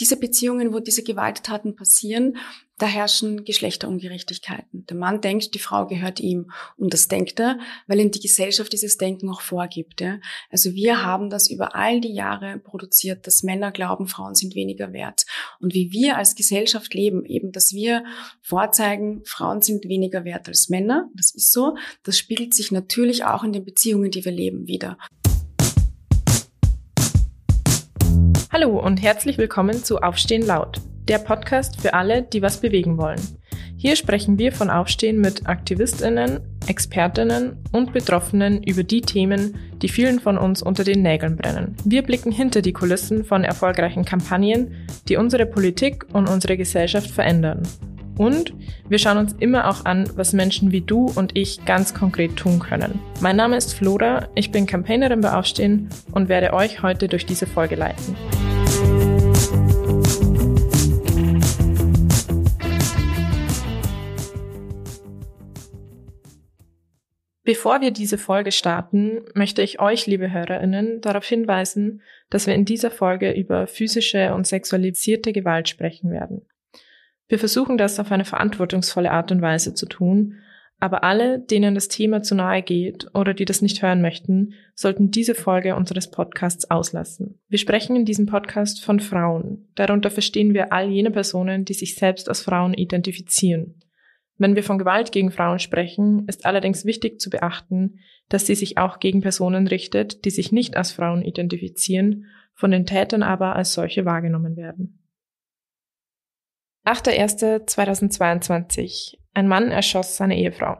diese Beziehungen, wo diese Gewalttaten passieren, da herrschen Geschlechterungerechtigkeiten. Der Mann denkt, die Frau gehört ihm. Und das denkt er, weil ihm die Gesellschaft dieses Denken auch vorgibt. Ja? Also wir haben das über all die Jahre produziert, dass Männer glauben, Frauen sind weniger wert. Und wie wir als Gesellschaft leben, eben, dass wir vorzeigen, Frauen sind weniger wert als Männer, das ist so, das spiegelt sich natürlich auch in den Beziehungen, die wir leben, wieder. Hallo und herzlich willkommen zu Aufstehen laut, der Podcast für alle, die was bewegen wollen. Hier sprechen wir von Aufstehen mit Aktivistinnen, Expertinnen und Betroffenen über die Themen, die vielen von uns unter den Nägeln brennen. Wir blicken hinter die Kulissen von erfolgreichen Kampagnen, die unsere Politik und unsere Gesellschaft verändern und wir schauen uns immer auch an, was Menschen wie du und ich ganz konkret tun können. Mein Name ist Flora, ich bin Campaignerin bei Aufstehen und werde euch heute durch diese Folge leiten. Bevor wir diese Folge starten, möchte ich euch, liebe Hörerinnen, darauf hinweisen, dass wir in dieser Folge über physische und sexualisierte Gewalt sprechen werden. Wir versuchen das auf eine verantwortungsvolle Art und Weise zu tun, aber alle, denen das Thema zu nahe geht oder die das nicht hören möchten, sollten diese Folge unseres Podcasts auslassen. Wir sprechen in diesem Podcast von Frauen. Darunter verstehen wir all jene Personen, die sich selbst als Frauen identifizieren. Wenn wir von Gewalt gegen Frauen sprechen, ist allerdings wichtig zu beachten, dass sie sich auch gegen Personen richtet, die sich nicht als Frauen identifizieren, von den Tätern aber als solche wahrgenommen werden. 8.1.2022. Ein Mann erschoss seine Ehefrau.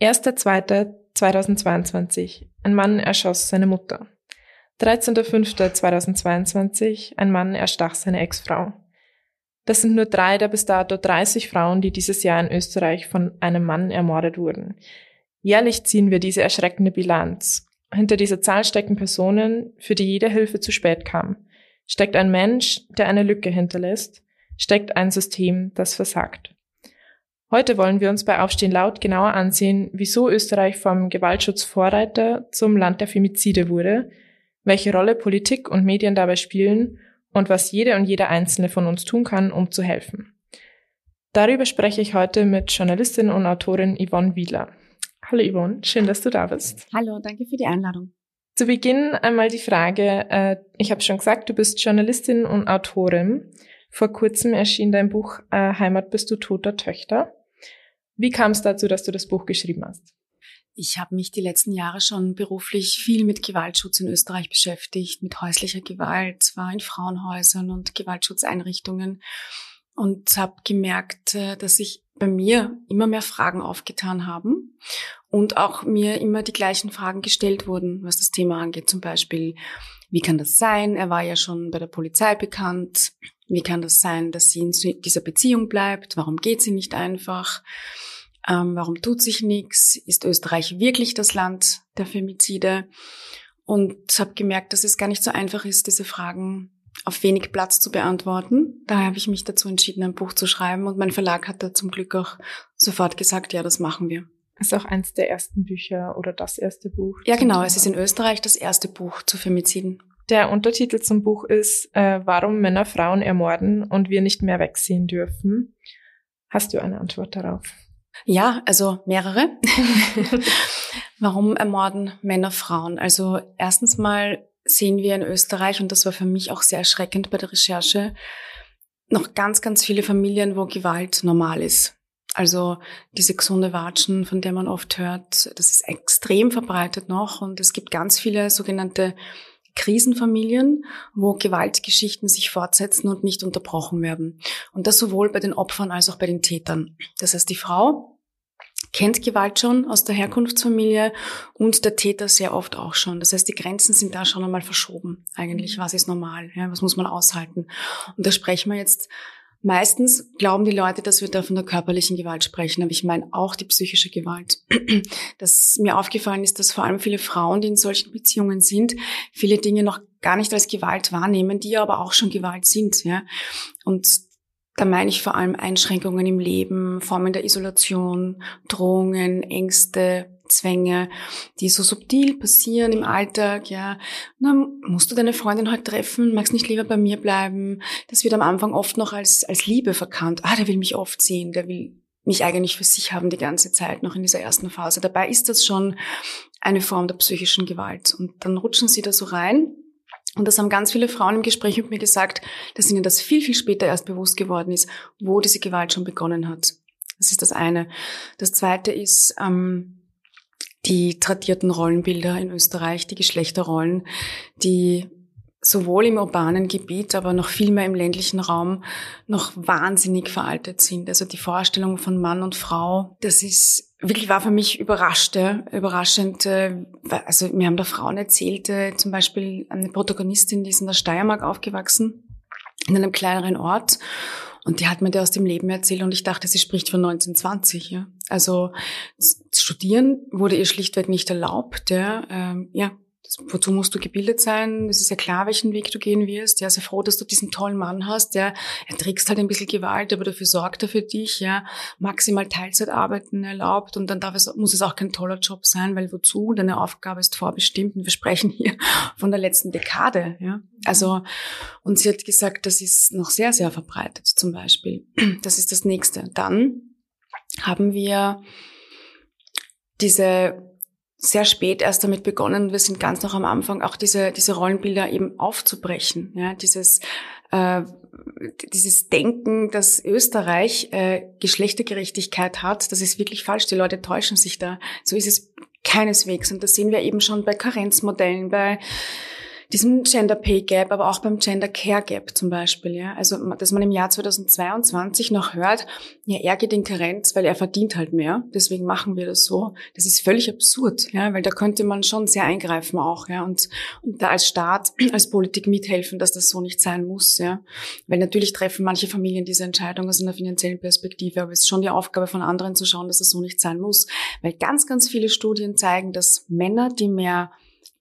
1.2.2022. Ein Mann erschoss seine Mutter. 13.05.2022. Ein Mann erstach seine Ex-Frau. Das sind nur drei der bis dato 30 Frauen, die dieses Jahr in Österreich von einem Mann ermordet wurden. Jährlich ziehen wir diese erschreckende Bilanz. Hinter dieser Zahl stecken Personen, für die jede Hilfe zu spät kam. Steckt ein Mensch, der eine Lücke hinterlässt, steckt ein System, das versagt. Heute wollen wir uns bei Aufstehen laut genauer ansehen, wieso Österreich vom Gewaltschutzvorreiter zum Land der Femizide wurde, welche Rolle Politik und Medien dabei spielen und was jede und jeder Einzelne von uns tun kann, um zu helfen. Darüber spreche ich heute mit Journalistin und Autorin Yvonne Wieler. Hallo Yvonne, schön, dass du da bist. Hallo, danke für die Einladung. Zu Beginn einmal die Frage, äh, ich habe schon gesagt, du bist Journalistin und Autorin. Vor kurzem erschien dein Buch äh, Heimat bist du toter Töchter. Wie kam es dazu, dass du das Buch geschrieben hast? Ich habe mich die letzten Jahre schon beruflich viel mit Gewaltschutz in Österreich beschäftigt, mit häuslicher Gewalt, war in Frauenhäusern und Gewaltschutzeinrichtungen und habe gemerkt, äh, dass sich bei mir immer mehr Fragen aufgetan haben und auch mir immer die gleichen Fragen gestellt wurden, was das Thema angeht. Zum Beispiel, wie kann das sein? Er war ja schon bei der Polizei bekannt. Wie kann das sein, dass sie in dieser Beziehung bleibt? Warum geht sie nicht einfach? Ähm, warum tut sich nichts? Ist Österreich wirklich das Land der Femizide? Und habe gemerkt, dass es gar nicht so einfach ist, diese Fragen auf wenig Platz zu beantworten. Daher habe ich mich dazu entschieden, ein Buch zu schreiben und mein Verlag hat da zum Glück auch sofort gesagt, ja, das machen wir. Ist auch eins der ersten Bücher oder das erste Buch? Ja, genau. Es ist in Österreich das erste Buch zu Femiziden. Der Untertitel zum Buch ist, äh, warum Männer Frauen ermorden und wir nicht mehr wegsehen dürfen. Hast du eine Antwort darauf? Ja, also mehrere. warum ermorden Männer Frauen? Also erstens mal sehen wir in Österreich, und das war für mich auch sehr erschreckend bei der Recherche, noch ganz, ganz viele Familien, wo Gewalt normal ist. Also diese gesunde Watschen, von der man oft hört, das ist extrem verbreitet noch und es gibt ganz viele sogenannte Krisenfamilien, wo Gewaltgeschichten sich fortsetzen und nicht unterbrochen werden. Und das sowohl bei den Opfern als auch bei den Tätern. Das heißt, die Frau kennt Gewalt schon aus der Herkunftsfamilie und der Täter sehr oft auch schon. Das heißt, die Grenzen sind da schon einmal verschoben. Eigentlich, was ist normal? Ja, was muss man aushalten? Und da sprechen wir jetzt Meistens glauben die Leute, dass wir da von der körperlichen Gewalt sprechen, aber ich meine auch die psychische Gewalt. Dass mir aufgefallen ist, dass vor allem viele Frauen, die in solchen Beziehungen sind, viele Dinge noch gar nicht als Gewalt wahrnehmen, die aber auch schon Gewalt sind. Ja? Und da meine ich vor allem Einschränkungen im Leben, Formen der Isolation, Drohungen, Ängste, Zwänge, die so subtil passieren im Alltag, ja. Na, musst du deine Freundin heute treffen? Magst nicht lieber bei mir bleiben? Das wird am Anfang oft noch als, als Liebe verkannt. Ah, der will mich oft sehen, der will mich eigentlich für sich haben die ganze Zeit noch in dieser ersten Phase. Dabei ist das schon eine Form der psychischen Gewalt. Und dann rutschen sie da so rein. Und das haben ganz viele Frauen im Gespräch mit mir gesagt, dass ihnen das viel, viel später erst bewusst geworden ist, wo diese Gewalt schon begonnen hat. Das ist das eine. Das zweite ist ähm, die tradierten Rollenbilder in Österreich, die Geschlechterrollen, die sowohl im urbanen Gebiet, aber noch viel mehr im ländlichen Raum noch wahnsinnig veraltet sind. Also die Vorstellung von Mann und Frau, das ist wirklich war für mich überraschte, überraschend. Also mir haben da Frauen erzählt, äh, zum Beispiel eine Protagonistin, die ist in der Steiermark aufgewachsen, in einem kleineren Ort. Und die hat mir da aus dem Leben erzählt und ich dachte, sie spricht von 1920. Ja. Also studieren wurde ihr schlichtweg nicht erlaubt. Ja. Ähm, ja, wozu musst du gebildet sein? Es ist ja klar, welchen Weg du gehen wirst. Ja, sehr froh, dass du diesen tollen Mann hast. Ja, er trickst halt ein bisschen Gewalt, aber dafür sorgt er für dich. Ja, maximal Teilzeit arbeiten erlaubt und dann darf es, muss es auch kein toller Job sein, weil wozu? Deine Aufgabe ist vorbestimmt und wir sprechen hier von der letzten Dekade. Ja, also, und sie hat gesagt, das ist noch sehr, sehr verbreitet zum Beispiel. Das ist das nächste. Dann haben wir diese sehr spät erst damit begonnen. Wir sind ganz noch am Anfang, auch diese, diese Rollenbilder eben aufzubrechen. Ja, dieses, äh, dieses Denken, dass Österreich äh, Geschlechtergerechtigkeit hat, das ist wirklich falsch. Die Leute täuschen sich da. So ist es keineswegs. Und das sehen wir eben schon bei Karenzmodellen, bei diesem Gender Pay Gap, aber auch beim Gender Care Gap zum Beispiel. Ja? Also, dass man im Jahr 2022 noch hört, ja, er geht in Karenz, weil er verdient halt mehr. Deswegen machen wir das so. Das ist völlig absurd, ja, weil da könnte man schon sehr eingreifen auch, ja, und, und da als Staat, als Politik mithelfen, dass das so nicht sein muss, ja. Weil natürlich treffen manche Familien diese Entscheidung aus einer finanziellen Perspektive, aber es ist schon die Aufgabe von anderen zu schauen, dass das so nicht sein muss. Weil ganz, ganz viele Studien zeigen, dass Männer, die mehr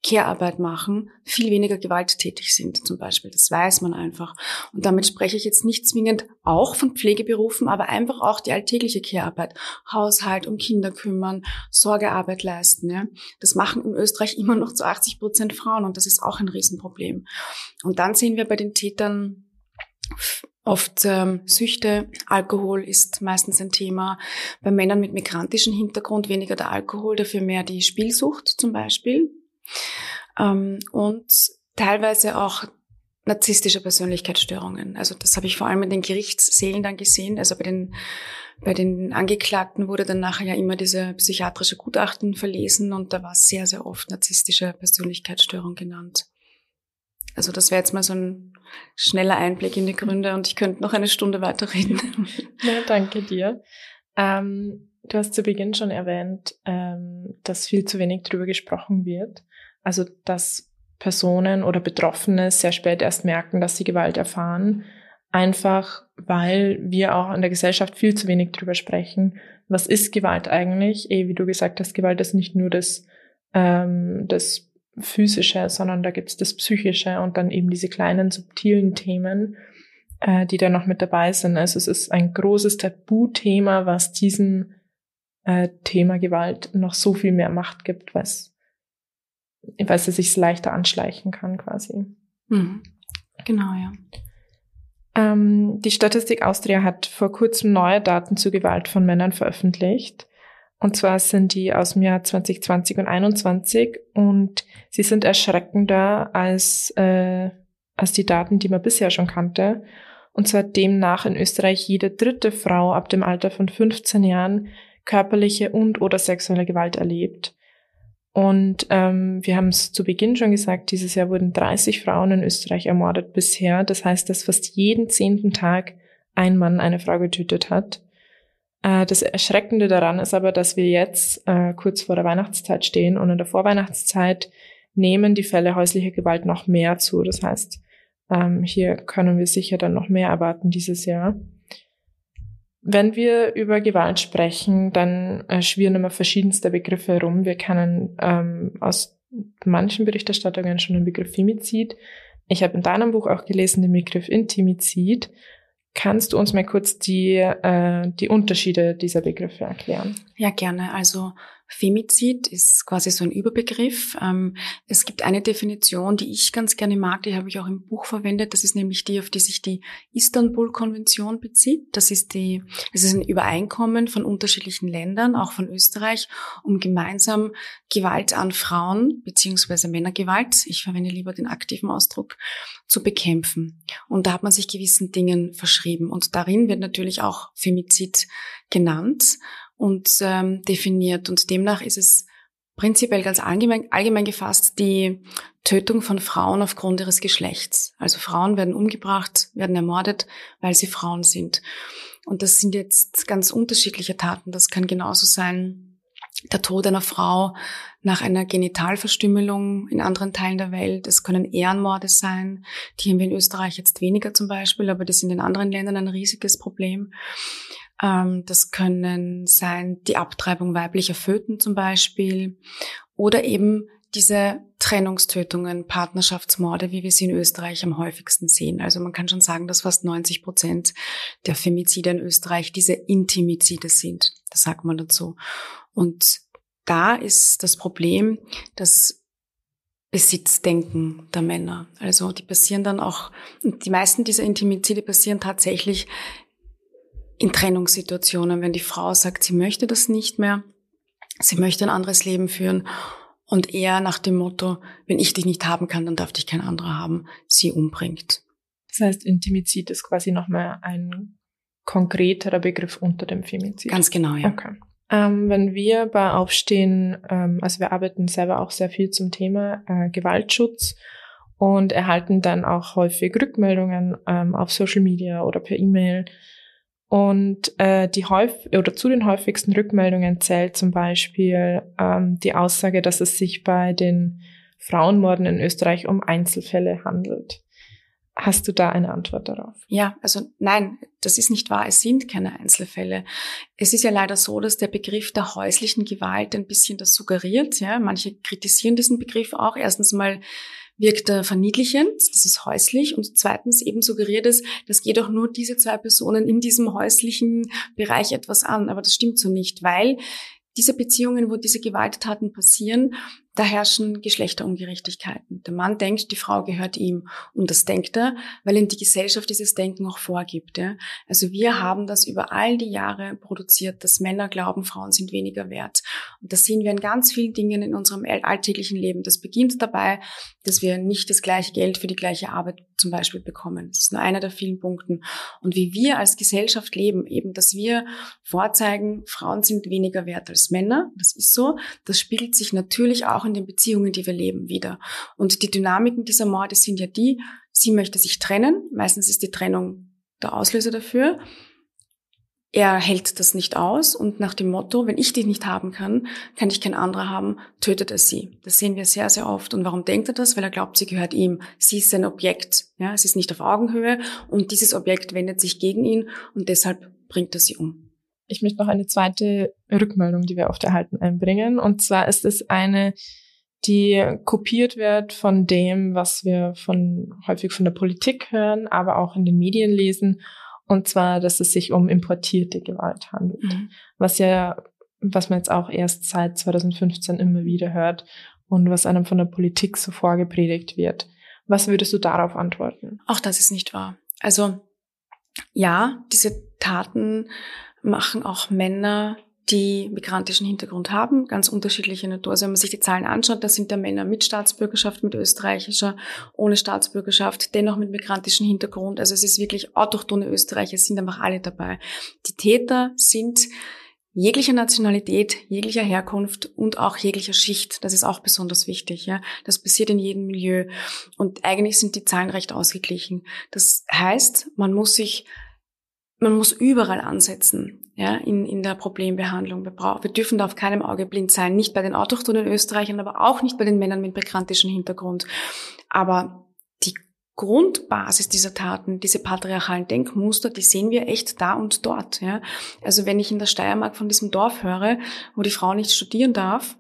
Care-Arbeit machen, viel weniger gewalttätig sind zum Beispiel. Das weiß man einfach. Und damit spreche ich jetzt nicht zwingend auch von Pflegeberufen, aber einfach auch die alltägliche Care-Arbeit. Haushalt, um Kinder kümmern, Sorgearbeit leisten. Ja. Das machen in Österreich immer noch zu 80 Prozent Frauen und das ist auch ein Riesenproblem. Und dann sehen wir bei den Tätern Oft ähm, Süchte, Alkohol ist meistens ein Thema. Bei Männern mit migrantischem Hintergrund weniger der Alkohol, dafür mehr die Spielsucht zum Beispiel. Ähm, und teilweise auch narzisstische Persönlichkeitsstörungen. Also das habe ich vor allem in den Gerichtssälen dann gesehen. Also bei den, bei den Angeklagten wurde dann nachher ja immer diese psychiatrische Gutachten verlesen und da war sehr, sehr oft narzisstische Persönlichkeitsstörung genannt. Also das wäre jetzt mal so ein schneller Einblick in die Gründe und ich könnte noch eine Stunde weiterreden. Ja, danke dir. Ähm, du hast zu Beginn schon erwähnt, ähm, dass viel zu wenig darüber gesprochen wird. Also, dass Personen oder Betroffene sehr spät erst merken, dass sie Gewalt erfahren. Einfach, weil wir auch in der Gesellschaft viel zu wenig darüber sprechen. Was ist Gewalt eigentlich? Eh, wie du gesagt hast, Gewalt ist nicht nur das, ähm, das Physische, sondern da gibt's das Psychische und dann eben diese kleinen subtilen Themen, äh, die da noch mit dabei sind. Also es ist ein großes Tabuthema, was diesem äh, Thema Gewalt noch so viel mehr Macht gibt, was weil sie sich leichter anschleichen kann quasi. Mhm. Genau, ja. Ähm, die Statistik Austria hat vor kurzem neue Daten zu Gewalt von Männern veröffentlicht. Und zwar sind die aus dem Jahr 2020 und 2021 und sie sind erschreckender als, äh, als die Daten, die man bisher schon kannte. Und zwar demnach in Österreich jede dritte Frau ab dem Alter von 15 Jahren körperliche und oder sexuelle Gewalt erlebt. Und ähm, wir haben es zu Beginn schon gesagt, dieses Jahr wurden 30 Frauen in Österreich ermordet bisher. Das heißt, dass fast jeden zehnten Tag ein Mann eine Frau getötet hat. Äh, das Erschreckende daran ist aber, dass wir jetzt äh, kurz vor der Weihnachtszeit stehen und in der Vorweihnachtszeit nehmen die Fälle häuslicher Gewalt noch mehr zu. Das heißt, ähm, hier können wir sicher dann noch mehr erwarten dieses Jahr. Wenn wir über Gewalt sprechen, dann äh, schwirren immer verschiedenste Begriffe herum. Wir kennen ähm, aus manchen Berichterstattungen schon den Begriff Femizid. Ich habe in deinem Buch auch gelesen den Begriff Intimizid. Kannst du uns mal kurz die, äh, die Unterschiede dieser Begriffe erklären? Ja, gerne. Also Femizid ist quasi so ein Überbegriff. Ähm, es gibt eine Definition, die ich ganz gerne mag, die habe ich auch im Buch verwendet. Das ist nämlich die, auf die sich die Istanbul-Konvention bezieht. Das ist die, es ist ein Übereinkommen von unterschiedlichen Ländern, auch von Österreich, um gemeinsam Gewalt an Frauen beziehungsweise Männergewalt, ich verwende lieber den aktiven Ausdruck, zu bekämpfen. Und da hat man sich gewissen Dingen verschrieben. Und darin wird natürlich auch Femizid genannt und ähm, definiert. Und demnach ist es prinzipiell ganz allgemein, allgemein gefasst die Tötung von Frauen aufgrund ihres Geschlechts. Also Frauen werden umgebracht, werden ermordet, weil sie Frauen sind. Und das sind jetzt ganz unterschiedliche Taten. Das kann genauso sein, der Tod einer Frau nach einer Genitalverstümmelung in anderen Teilen der Welt. Es können Ehrenmorde sein. Die haben wir in Österreich jetzt weniger zum Beispiel, aber das sind in anderen Ländern ein riesiges Problem. Ähm, das können sein die Abtreibung weiblicher Föten zum Beispiel oder eben diese Trennungstötungen, Partnerschaftsmorde, wie wir sie in Österreich am häufigsten sehen. Also man kann schon sagen, dass fast 90 Prozent der Femizide in Österreich diese Intimizide sind. Das sagt man dazu. Und da ist das Problem, das Besitzdenken der Männer. Also die passieren dann auch, die meisten dieser Intimizide passieren tatsächlich in Trennungssituationen, wenn die Frau sagt, sie möchte das nicht mehr, sie möchte ein anderes Leben führen und er nach dem Motto, wenn ich dich nicht haben kann, dann darf dich kein anderer haben, sie umbringt. Das heißt, Intimizid ist quasi nochmal ein konkreterer Begriff unter dem Femizid. Ganz genau, ja. Okay. Ähm, wenn wir bei Aufstehen, ähm, also wir arbeiten selber auch sehr viel zum Thema äh, Gewaltschutz und erhalten dann auch häufig Rückmeldungen ähm, auf Social Media oder per E-Mail und äh, die häufig oder zu den häufigsten Rückmeldungen zählt zum Beispiel ähm, die Aussage, dass es sich bei den Frauenmorden in Österreich um Einzelfälle handelt. Hast du da eine Antwort darauf? Ja, also nein, das ist nicht wahr. Es sind keine Einzelfälle. Es ist ja leider so, dass der Begriff der häuslichen Gewalt ein bisschen das suggeriert. Ja, manche kritisieren diesen Begriff auch. Erstens mal wirkt er verniedlichend, das ist häuslich. Und zweitens eben suggeriert es, das geht auch nur diese zwei Personen in diesem häuslichen Bereich etwas an, aber das stimmt so nicht, weil diese Beziehungen, wo diese Gewalttaten passieren, da herrschen Geschlechterungerechtigkeiten. Der Mann denkt, die Frau gehört ihm. Und das denkt er, weil ihm die Gesellschaft dieses Denken auch vorgibt. Ja? Also wir haben das über all die Jahre produziert, dass Männer glauben, Frauen sind weniger wert. Und das sehen wir in ganz vielen Dingen in unserem alltäglichen Leben. Das beginnt dabei, dass wir nicht das gleiche Geld für die gleiche Arbeit zum Beispiel bekommen. Das ist nur einer der vielen Punkten. Und wie wir als Gesellschaft leben, eben, dass wir vorzeigen, Frauen sind weniger wert als Männer. Das ist so. Das spiegelt sich natürlich auch auch in den Beziehungen, die wir leben, wieder. Und die Dynamiken dieser Morde sind ja die, sie möchte sich trennen. Meistens ist die Trennung der Auslöser dafür. Er hält das nicht aus und nach dem Motto, wenn ich dich nicht haben kann, kann ich kein anderer haben, tötet er sie. Das sehen wir sehr, sehr oft. Und warum denkt er das? Weil er glaubt, sie gehört ihm. Sie ist sein Objekt. Ja, es ist nicht auf Augenhöhe und dieses Objekt wendet sich gegen ihn und deshalb bringt er sie um. Ich möchte noch eine zweite Rückmeldung, die wir oft erhalten, einbringen. Und zwar ist es eine, die kopiert wird von dem, was wir von, häufig von der Politik hören, aber auch in den Medien lesen. Und zwar, dass es sich um importierte Gewalt handelt. Mhm. Was ja, was man jetzt auch erst seit 2015 immer wieder hört und was einem von der Politik so vorgepredigt wird. Was würdest du darauf antworten? Auch das ist nicht wahr. Also, ja, diese Taten machen auch Männer, die migrantischen Hintergrund haben, ganz unterschiedliche Natur. Also wenn man sich die Zahlen anschaut, da sind da Männer mit Staatsbürgerschaft, mit österreichischer, ohne Staatsbürgerschaft, dennoch mit migrantischem Hintergrund. Also es ist wirklich autochtone Österreicher, sind einfach alle dabei. Die Täter sind jeglicher Nationalität, jeglicher Herkunft und auch jeglicher Schicht. Das ist auch besonders wichtig. Ja, das passiert in jedem Milieu und eigentlich sind die Zahlen recht ausgeglichen. Das heißt, man muss sich man muss überall ansetzen, ja, in, in der Problembehandlung. Wir, brauchen, wir dürfen da auf keinem Auge blind sein, nicht bei den autochthonen Österreichern, aber auch nicht bei den Männern mit migrantischem Hintergrund. Aber die Grundbasis dieser Taten, diese patriarchalen Denkmuster, die sehen wir echt da und dort. Ja. Also wenn ich in der Steiermark von diesem Dorf höre, wo die Frau nicht studieren darf,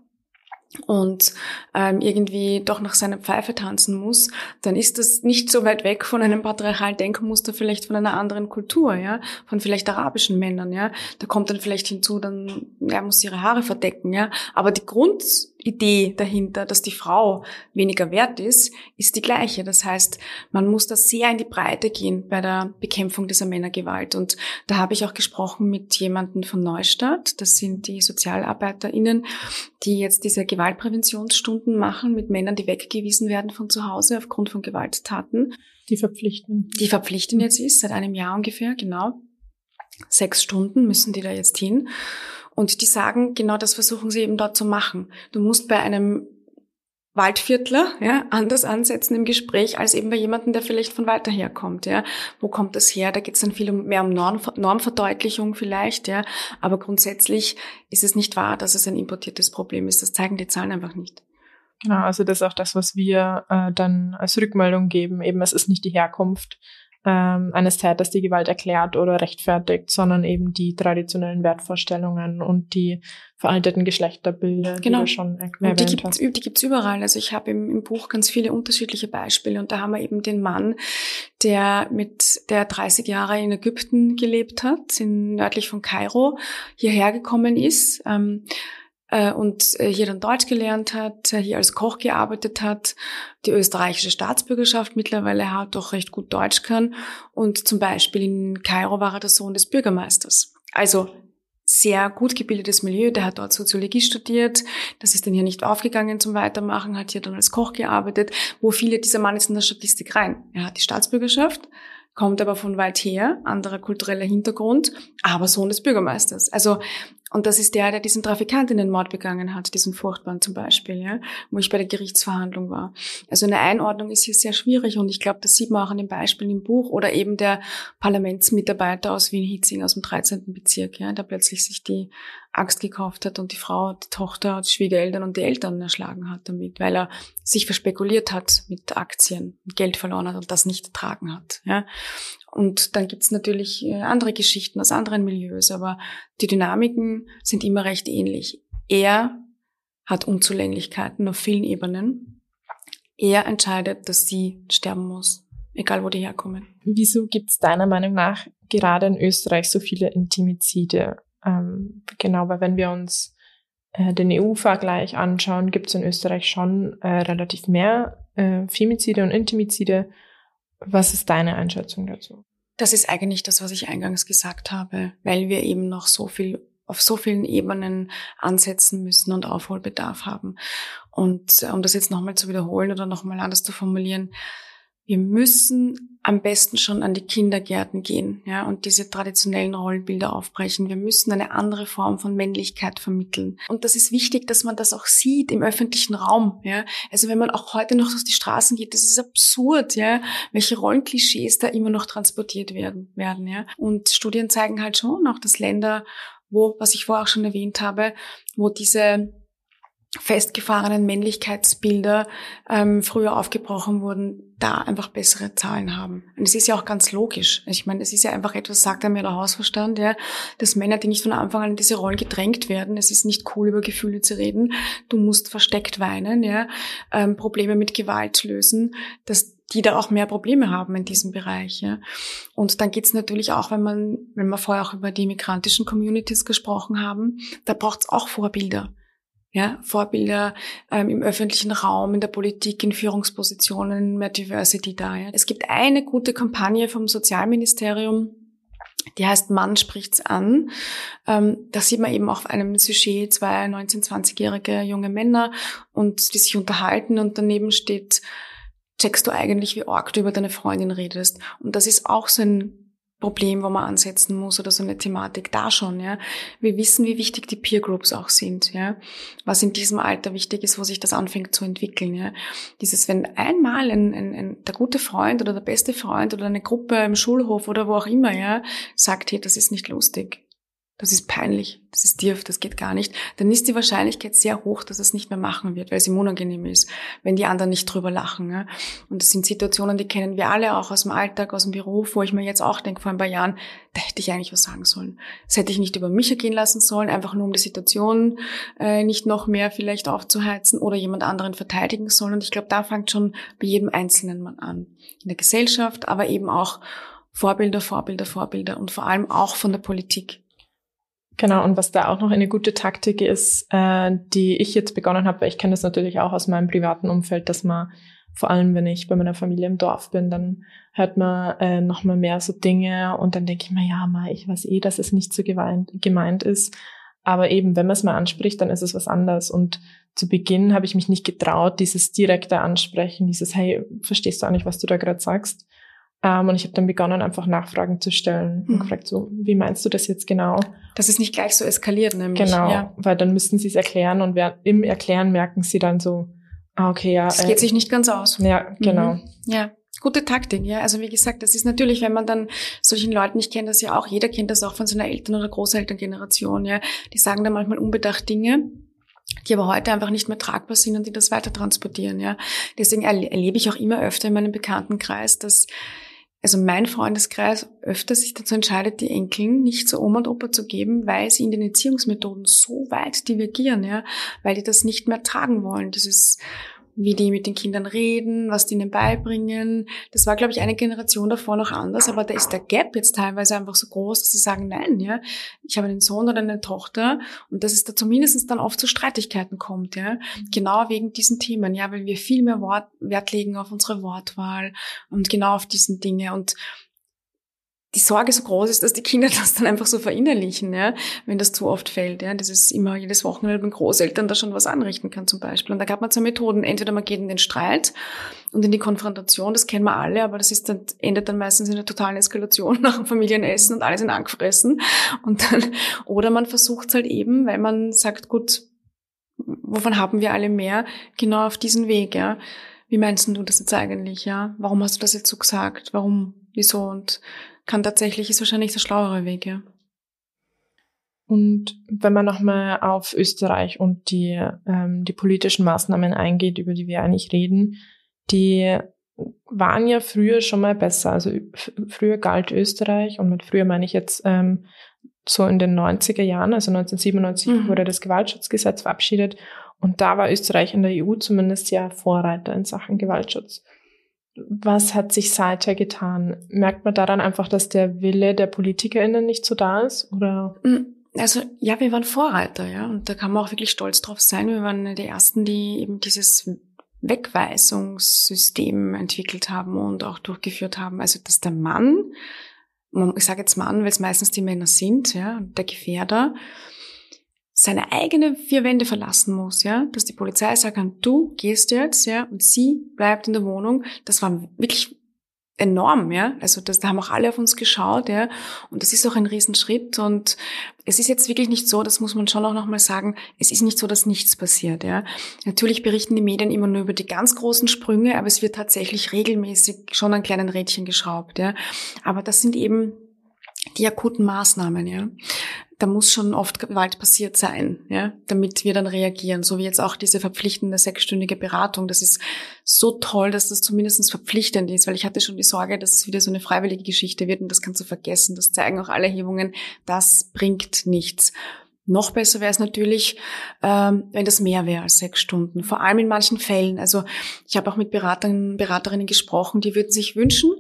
und ähm, irgendwie doch nach seiner Pfeife tanzen muss, dann ist das nicht so weit weg von einem patriarchalen Denkmuster, vielleicht von einer anderen Kultur, ja, von vielleicht arabischen Männern, ja. Da kommt dann vielleicht hinzu, dann er muss ihre Haare verdecken, ja. Aber die Grundidee dahinter, dass die Frau weniger wert ist, ist die gleiche. Das heißt, man muss da sehr in die Breite gehen bei der Bekämpfung dieser Männergewalt. Und da habe ich auch gesprochen mit jemandem von Neustadt. Das sind die SozialarbeiterInnen, die jetzt diese Gewalt Gewaltpräventionsstunden machen mit Männern, die weggewiesen werden von zu Hause aufgrund von Gewalttaten. Die verpflichten. Die verpflichten jetzt ist, seit einem Jahr ungefähr, genau. Sechs Stunden müssen die da jetzt hin. Und die sagen, genau das versuchen sie eben dort zu machen. Du musst bei einem Waldviertler ja, anders ansetzen im Gespräch als eben bei jemandem, der vielleicht von weiter her kommt. Ja. Wo kommt das her? Da geht es dann viel mehr um Norm, Normverdeutlichung vielleicht, ja. Aber grundsätzlich ist es nicht wahr, dass es ein importiertes Problem ist. Das zeigen die Zahlen einfach nicht. Genau, also das ist auch das, was wir äh, dann als Rückmeldung geben. Eben, es ist nicht die Herkunft ähm, eines Täters die Gewalt erklärt oder rechtfertigt, sondern eben die traditionellen Wertvorstellungen und die veralteten Geschlechterbilder, genau. die du schon erwähnt und die gibt's, hast. Die gibt's überall. Also ich habe im, im Buch ganz viele unterschiedliche Beispiele und da haben wir eben den Mann, der mit der 30 Jahre in Ägypten gelebt hat, in, nördlich von Kairo, hierher gekommen ist. Ähm, äh, und äh, hier dann Deutsch gelernt hat, äh, hier als Koch gearbeitet hat, die österreichische Staatsbürgerschaft mittlerweile hat, doch recht gut Deutsch kann. Und zum Beispiel in Kairo war er der Sohn des Bürgermeisters. Also sehr gut gebildetes Milieu, der hat dort Soziologie studiert, das ist dann hier nicht aufgegangen zum Weitermachen, hat hier dann als Koch gearbeitet, wo viele dieser Mann ist in der Statistik rein. Er hat die Staatsbürgerschaft, kommt aber von weit her, anderer kultureller Hintergrund, aber Sohn des Bürgermeisters. Also und das ist der, der diesen Trafikantinnenmord begangen hat, diesen furchtbaren zum Beispiel, ja, wo ich bei der Gerichtsverhandlung war. Also eine Einordnung ist hier sehr schwierig und ich glaube, das sieht man auch an den Beispielen im Buch oder eben der Parlamentsmitarbeiter aus Wien-Hitzing aus dem 13. Bezirk, ja, der plötzlich sich die Axt gekauft hat und die Frau, die Tochter, die Schwiegereltern und die Eltern erschlagen hat damit, weil er sich verspekuliert hat mit Aktien, Geld verloren hat und das nicht ertragen hat, ja. Und dann gibt's natürlich äh, andere Geschichten aus anderen Milieus, aber die Dynamiken sind immer recht ähnlich. Er hat Unzulänglichkeiten auf vielen Ebenen. Er entscheidet, dass sie sterben muss, egal wo die herkommen. Wieso gibt's deiner Meinung nach gerade in Österreich so viele Intimizide? Ähm, genau, weil wenn wir uns äh, den EU-Vergleich anschauen, gibt's in Österreich schon äh, relativ mehr äh, Femizide und Intimizide was ist deine Einschätzung dazu? Das ist eigentlich das, was ich eingangs gesagt habe, weil wir eben noch so viel auf so vielen Ebenen ansetzen müssen und Aufholbedarf haben. Und äh, um das jetzt nochmal zu wiederholen oder nochmal anders zu formulieren, wir müssen am besten schon an die Kindergärten gehen, ja, und diese traditionellen Rollenbilder aufbrechen. Wir müssen eine andere Form von Männlichkeit vermitteln. Und das ist wichtig, dass man das auch sieht im öffentlichen Raum, ja. Also wenn man auch heute noch durch die Straßen geht, das ist absurd, ja, welche Rollenklischees da immer noch transportiert werden, werden, ja. Und Studien zeigen halt schon auch, dass Länder, wo, was ich vorher auch schon erwähnt habe, wo diese festgefahrenen Männlichkeitsbilder ähm, früher aufgebrochen wurden, da einfach bessere Zahlen haben. Und es ist ja auch ganz logisch. Ich meine, es ist ja einfach etwas, sagt einem ja der Hausverstand, ja, dass Männer, die nicht von Anfang an in diese Rollen gedrängt werden, es ist nicht cool, über Gefühle zu reden, du musst versteckt weinen, ja, ähm, Probleme mit Gewalt lösen, dass die da auch mehr Probleme haben in diesem Bereich. Ja. Und dann geht's natürlich auch, wenn man, wenn wir vorher auch über die migrantischen Communities gesprochen haben, da braucht's auch Vorbilder ja, Vorbilder ähm, im öffentlichen Raum, in der Politik, in Führungspositionen, mehr Diversity da. Ja. Es gibt eine gute Kampagne vom Sozialministerium, die heißt Mann spricht's an. Ähm, da sieht man eben auf einem Sujet zwei 19-, 20-jährige junge Männer und die sich unterhalten und daneben steht, checkst du eigentlich, wie arg du über deine Freundin redest. Und das ist auch so ein Problem, wo man ansetzen muss oder so eine Thematik da schon, ja. Wir wissen, wie wichtig die Peer Groups auch sind, ja. Was in diesem Alter wichtig ist, wo sich das anfängt zu entwickeln, ja. Dieses, wenn einmal ein, ein, ein, der gute Freund oder der beste Freund oder eine Gruppe im Schulhof oder wo auch immer, ja, sagt, hey, das ist nicht lustig das ist peinlich, das ist tief, das geht gar nicht, dann ist die Wahrscheinlichkeit sehr hoch, dass es nicht mehr machen wird, weil es ihm unangenehm ist, wenn die anderen nicht drüber lachen. Ja? Und das sind Situationen, die kennen wir alle auch aus dem Alltag, aus dem Beruf, wo ich mir jetzt auch denke, vor ein paar Jahren, da hätte ich eigentlich was sagen sollen. Das hätte ich nicht über mich ergehen lassen sollen, einfach nur um die Situation äh, nicht noch mehr vielleicht aufzuheizen oder jemand anderen verteidigen sollen. Und ich glaube, da fängt schon bei jedem Einzelnen man an. In der Gesellschaft, aber eben auch Vorbilder, Vorbilder, Vorbilder und vor allem auch von der Politik. Genau, und was da auch noch eine gute Taktik ist, äh, die ich jetzt begonnen habe, weil ich kenne das natürlich auch aus meinem privaten Umfeld, dass man, vor allem wenn ich bei meiner Familie im Dorf bin, dann hört man äh, noch mal mehr so Dinge und dann denke ich mir, ja, mal, ich weiß eh, dass es nicht so gemeint, gemeint ist. Aber eben, wenn man es mal anspricht, dann ist es was anderes. Und zu Beginn habe ich mich nicht getraut, dieses direkte Ansprechen, dieses, hey, verstehst du auch nicht, was du da gerade sagst? Ähm, und ich habe dann begonnen, einfach Nachfragen zu stellen mhm. und gefragt, so, wie meinst du das jetzt genau? Dass es nicht gleich so eskaliert, nämlich. Genau, ja. weil dann müssten sie es erklären und im Erklären merken sie dann so, ah, okay, ja. Es äh, geht sich nicht ganz aus. Ja, genau. Mhm. Ja. Gute Taktik, ja. Also wie gesagt, das ist natürlich, wenn man dann solchen Leuten, ich kenne das ja auch, jeder kennt das auch von seiner Eltern- oder Großelterngeneration, ja. Die sagen dann manchmal unbedacht Dinge, die aber heute einfach nicht mehr tragbar sind und die das weiter transportieren, ja. Deswegen erlebe ich auch immer öfter in meinem Bekanntenkreis, dass also mein Freundeskreis öfter sich dazu entscheidet, die Enkeln nicht zu Oma und Opa zu geben, weil sie in den Erziehungsmethoden so weit divergieren, ja, weil die das nicht mehr tragen wollen. Das ist wie die mit den Kindern reden, was die ihnen beibringen. Das war, glaube ich, eine Generation davor noch anders, aber da ist der Gap jetzt teilweise einfach so groß, dass sie sagen, nein, ja, ich habe einen Sohn oder eine Tochter und dass es da zumindest dann oft zu Streitigkeiten kommt, ja, genau wegen diesen Themen, ja, weil wir viel mehr Wort, Wert legen auf unsere Wortwahl und genau auf diesen Dinge und die Sorge so groß ist, dass die Kinder das dann einfach so verinnerlichen, ja, wenn das zu oft fällt. Ja, das ist immer jedes Wochenende mit Großeltern da schon was anrichten kann zum Beispiel. Und da gab man zwei Methoden. Entweder man geht in den Streit und in die Konfrontation, das kennen wir alle, aber das ist dann, endet dann meistens in einer totalen Eskalation nach dem Familienessen und alle sind angefressen. Und dann, oder man versucht es halt eben, weil man sagt, gut, wovon haben wir alle mehr, genau auf diesen Weg, ja. Wie meinst du das jetzt eigentlich, ja? Warum hast du das jetzt so gesagt? Warum? Wieso? Und kann tatsächlich, ist wahrscheinlich der schlauere Weg, ja. Und wenn man nochmal auf Österreich und die, ähm, die politischen Maßnahmen eingeht, über die wir eigentlich reden, die waren ja früher schon mal besser. Also früher galt Österreich, und mit früher meine ich jetzt ähm, so in den 90er Jahren, also 1997 mhm. wurde das Gewaltschutzgesetz verabschiedet. Und da war Österreich in der EU zumindest ja Vorreiter in Sachen Gewaltschutz. Was hat sich seither getan? Merkt man daran einfach, dass der Wille der PolitikerInnen nicht so da ist? Oder? Mm, also ja, wir waren Vorreiter, ja. Und da kann man auch wirklich stolz drauf sein. Wir waren die Ersten, die eben dieses Wegweisungssystem entwickelt haben und auch durchgeführt haben. Also dass der Mann, ich sage jetzt Mann, weil es meistens die Männer sind, ja, der Gefährder, seine eigene vier Wände verlassen muss, ja, dass die Polizei sagen kann, du gehst jetzt, ja, und sie bleibt in der Wohnung. Das war wirklich enorm, ja. Also das, da haben auch alle auf uns geschaut, ja. Und das ist auch ein Riesenschritt. Und es ist jetzt wirklich nicht so, das muss man schon auch nochmal sagen, es ist nicht so, dass nichts passiert, ja. Natürlich berichten die Medien immer nur über die ganz großen Sprünge, aber es wird tatsächlich regelmäßig schon an kleinen Rädchen geschraubt, ja. Aber das sind eben die akuten Maßnahmen, ja da muss schon oft Gewalt passiert sein, ja, damit wir dann reagieren. So wie jetzt auch diese verpflichtende sechsstündige Beratung. Das ist so toll, dass das zumindest verpflichtend ist, weil ich hatte schon die Sorge, dass es wieder so eine freiwillige Geschichte wird und das kannst du vergessen. Das zeigen auch alle Erhebungen. Das bringt nichts. Noch besser wäre es natürlich, ähm, wenn das mehr wäre als sechs Stunden. Vor allem in manchen Fällen. Also ich habe auch mit Beratern, Beraterinnen gesprochen, die würden sich wünschen,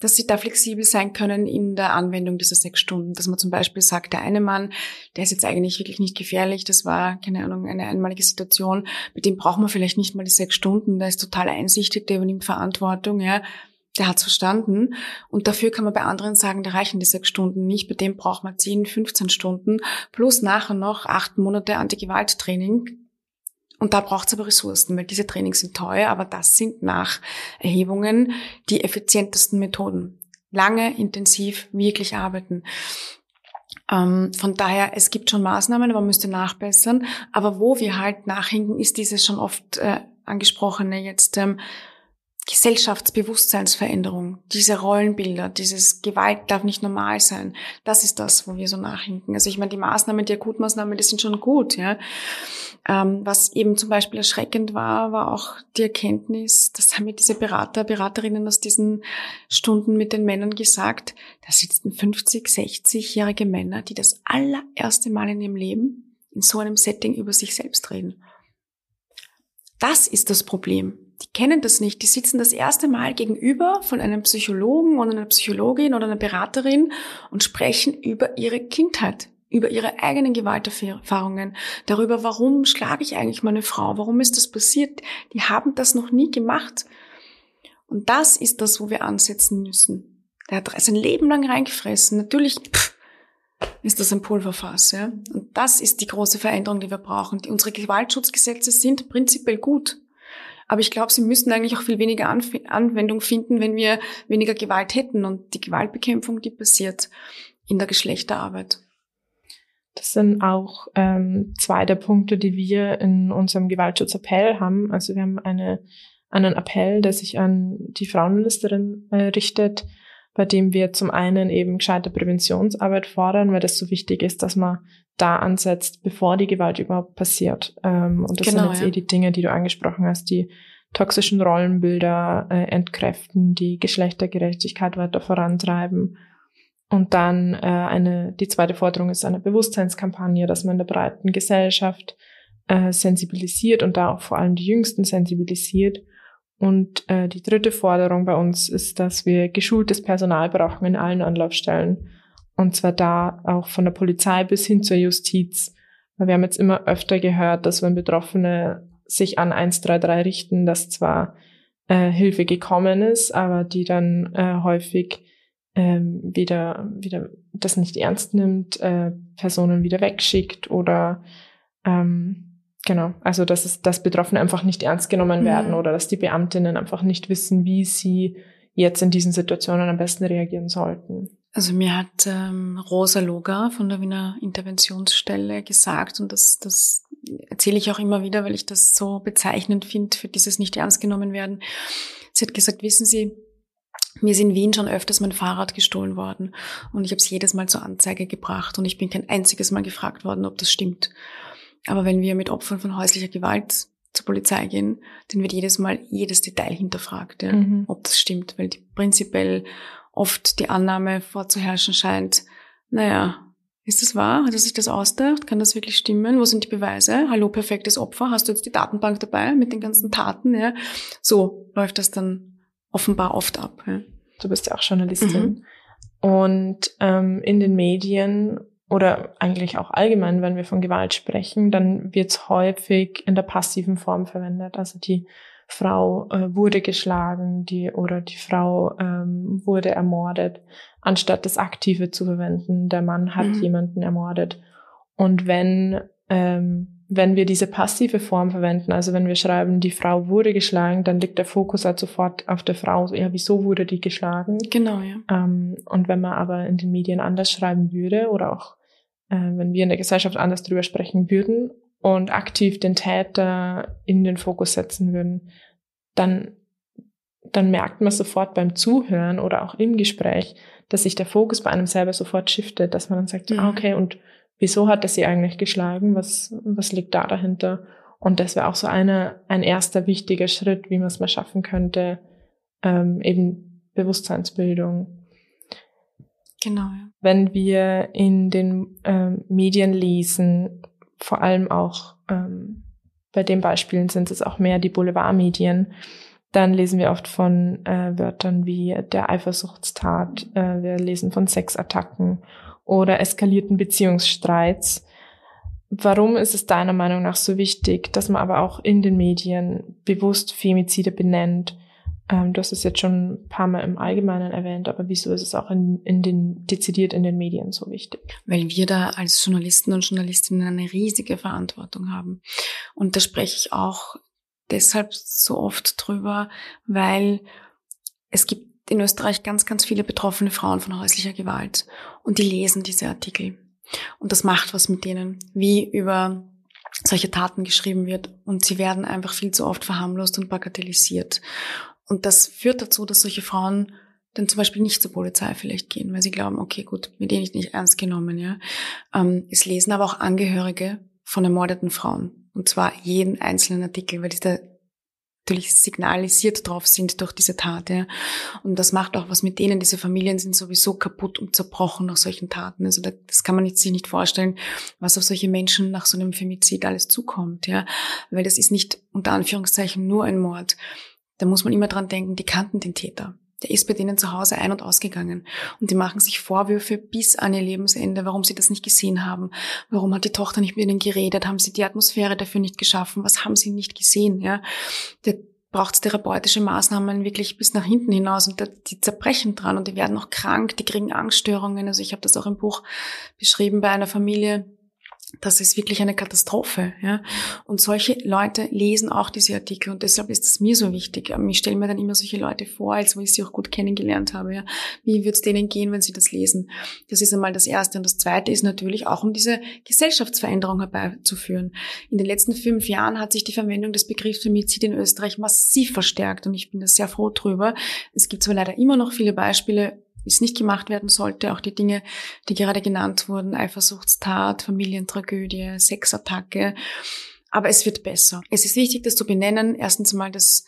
dass sie da flexibel sein können in der Anwendung dieser sechs Stunden. Dass man zum Beispiel sagt, der eine Mann, der ist jetzt eigentlich wirklich nicht gefährlich, das war, keine Ahnung, eine einmalige Situation, mit dem braucht man vielleicht nicht mal die sechs Stunden, der ist total einsichtig, der übernimmt Verantwortung, ja der hat's verstanden. Und dafür kann man bei anderen sagen, da reichen die sechs Stunden nicht. Bei dem braucht man 10, 15 Stunden plus nachher noch acht Monate Anti-Gewalt-Training. Und da braucht's aber Ressourcen, weil diese Trainings sind teuer, aber das sind nach Erhebungen die effizientesten Methoden. Lange, intensiv, wirklich arbeiten. Ähm, von daher, es gibt schon Maßnahmen, man müsste nachbessern. Aber wo wir halt nachhinken, ist dieses schon oft äh, angesprochene jetzt ähm, Gesellschaftsbewusstseinsveränderung, diese Rollenbilder, dieses Gewalt darf nicht normal sein. Das ist das, wo wir so nachhinken. Also ich meine, die Maßnahmen, die Akutmaßnahmen, die sind schon gut, ja. Ähm, was eben zum Beispiel erschreckend war, war auch die Erkenntnis, das haben mir diese Berater, Beraterinnen aus diesen Stunden mit den Männern gesagt, da sitzen 50, 60-jährige Männer, die das allererste Mal in ihrem Leben in so einem Setting über sich selbst reden. Das ist das Problem die kennen das nicht. Die sitzen das erste Mal gegenüber von einem Psychologen oder einer Psychologin oder einer Beraterin und sprechen über ihre Kindheit, über ihre eigenen Gewalterfahrungen, darüber, warum schlage ich eigentlich meine Frau, warum ist das passiert. Die haben das noch nie gemacht. Und das ist das, wo wir ansetzen müssen. Der hat sein Leben lang reingefressen. Natürlich pff, ist das ein Pulverfass. Ja? Und das ist die große Veränderung, die wir brauchen. Unsere Gewaltschutzgesetze sind prinzipiell gut. Aber ich glaube, sie müssten eigentlich auch viel weniger Anf Anwendung finden, wenn wir weniger Gewalt hätten. Und die Gewaltbekämpfung, die passiert in der Geschlechterarbeit. Das sind auch ähm, zwei der Punkte, die wir in unserem Gewaltschutzappell haben. Also wir haben eine, einen Appell, der sich an die Frauenministerin äh, richtet, bei dem wir zum einen eben gescheite Präventionsarbeit fordern, weil das so wichtig ist, dass man da ansetzt, bevor die Gewalt überhaupt passiert. Ähm, und das genau, sind jetzt ja. eh die Dinge, die du angesprochen hast, die toxischen Rollenbilder äh, entkräften, die Geschlechtergerechtigkeit weiter vorantreiben. Und dann äh, eine, die zweite Forderung ist eine Bewusstseinskampagne, dass man in der breiten Gesellschaft äh, sensibilisiert und da auch vor allem die Jüngsten sensibilisiert. Und äh, die dritte Forderung bei uns ist, dass wir geschultes Personal brauchen in allen Anlaufstellen. Und zwar da auch von der Polizei bis hin zur Justiz. Weil wir haben jetzt immer öfter gehört, dass wenn Betroffene sich an 133 richten, dass zwar äh, Hilfe gekommen ist, aber die dann äh, häufig ähm, wieder, wieder das nicht ernst nimmt, äh, Personen wieder wegschickt oder ähm, genau, also dass es, dass Betroffene einfach nicht ernst genommen mhm. werden oder dass die Beamtinnen einfach nicht wissen, wie sie jetzt in diesen Situationen am besten reagieren sollten. Also mir hat ähm, Rosa Loga von der Wiener Interventionsstelle gesagt, und das, das erzähle ich auch immer wieder, weil ich das so bezeichnend finde für dieses nicht ernst genommen werden. Sie hat gesagt, wissen Sie, mir ist in Wien schon öfters mein Fahrrad gestohlen worden und ich habe es jedes Mal zur Anzeige gebracht und ich bin kein einziges Mal gefragt worden, ob das stimmt. Aber wenn wir mit Opfern von häuslicher Gewalt zur Polizei gehen, dann wird jedes Mal jedes Detail hinterfragt, ja, mhm. ob das stimmt, weil die prinzipiell oft die Annahme vorzuherrschen scheint, naja, ist das wahr? Hat er sich das ausgedacht? Kann das wirklich stimmen? Wo sind die Beweise? Hallo, perfektes Opfer. Hast du jetzt die Datenbank dabei mit den ganzen Taten? Ja? So läuft das dann offenbar oft ab. Ja? Du bist ja auch Journalistin. Mhm. Und ähm, in den Medien oder eigentlich auch allgemein, wenn wir von Gewalt sprechen, dann wird es häufig in der passiven Form verwendet. Also die Frau äh, wurde geschlagen, die oder die Frau ähm, wurde ermordet, anstatt das Aktive zu verwenden. Der Mann hat mhm. jemanden ermordet. Und wenn ähm, wenn wir diese passive Form verwenden, also wenn wir schreiben, die Frau wurde geschlagen, dann liegt der Fokus halt sofort auf der Frau. Ja, wieso wurde die geschlagen? Genau, ja. Ähm, und wenn man aber in den Medien anders schreiben würde oder auch äh, wenn wir in der Gesellschaft anders drüber sprechen würden und aktiv den Täter in den Fokus setzen würden, dann, dann merkt man sofort beim Zuhören oder auch im Gespräch, dass sich der Fokus bei einem selber sofort shiftet, dass man dann sagt, mhm. ah, okay, und wieso hat er sie eigentlich geschlagen? Was, was liegt da dahinter? Und das wäre auch so eine, ein erster wichtiger Schritt, wie man es mal schaffen könnte, ähm, eben Bewusstseinsbildung. Genau. Ja. Wenn wir in den ähm, Medien lesen, vor allem auch ähm, bei den Beispielen sind es auch mehr die Boulevardmedien, dann lesen wir oft von äh, Wörtern wie der Eifersuchtstat, äh, wir lesen von Sexattacken oder eskalierten Beziehungsstreits. Warum ist es deiner Meinung nach so wichtig, dass man aber auch in den Medien bewusst Femizide benennt ähm, du hast es jetzt schon ein paar Mal im Allgemeinen erwähnt, aber wieso ist es auch in, in den, dezidiert in den Medien so wichtig? Weil wir da als Journalisten und Journalistinnen eine riesige Verantwortung haben. Und da spreche ich auch deshalb so oft drüber, weil es gibt in Österreich ganz, ganz viele betroffene Frauen von häuslicher Gewalt. Und die lesen diese Artikel. Und das macht was mit denen, wie über solche Taten geschrieben wird. Und sie werden einfach viel zu oft verharmlost und bagatellisiert. Und das führt dazu, dass solche Frauen dann zum Beispiel nicht zur Polizei vielleicht gehen, weil sie glauben, okay, gut, mit denen ich nicht ernst genommen, ja. Ähm, es lesen aber auch Angehörige von ermordeten Frauen. Und zwar jeden einzelnen Artikel, weil die da natürlich signalisiert drauf sind durch diese Tat. Ja. Und das macht auch was mit denen. Diese Familien sind sowieso kaputt und zerbrochen nach solchen Taten. Also das kann man sich nicht vorstellen, was auf solche Menschen nach so einem Femizid alles zukommt. Ja. Weil das ist nicht unter Anführungszeichen nur ein Mord. Da muss man immer dran denken, die kannten den Täter. Der ist bei denen zu Hause ein- und ausgegangen. Und die machen sich Vorwürfe bis an ihr Lebensende, warum sie das nicht gesehen haben. Warum hat die Tochter nicht mit ihnen geredet? Haben sie die Atmosphäre dafür nicht geschaffen? Was haben sie nicht gesehen? Ja, der braucht therapeutische Maßnahmen wirklich bis nach hinten hinaus und die zerbrechen dran und die werden auch krank, die kriegen Angststörungen. Also ich habe das auch im Buch beschrieben bei einer Familie, das ist wirklich eine Katastrophe. Ja? Und solche Leute lesen auch diese Artikel und deshalb ist es mir so wichtig. Ähm, ich stelle mir dann immer solche Leute vor, als wo ich sie auch gut kennengelernt habe. Ja? Wie wird es denen gehen, wenn sie das lesen? Das ist einmal das Erste. Und das Zweite ist natürlich auch, um diese Gesellschaftsveränderung herbeizuführen. In den letzten fünf Jahren hat sich die Verwendung des Begriffs Femizid in Österreich massiv verstärkt und ich bin da sehr froh drüber. Es gibt zwar leider immer noch viele Beispiele, wie es nicht gemacht werden sollte. Auch die Dinge, die gerade genannt wurden, Eifersuchtstat, Familientragödie, Sexattacke. Aber es wird besser. Es ist wichtig, das zu benennen. Erstens mal, dass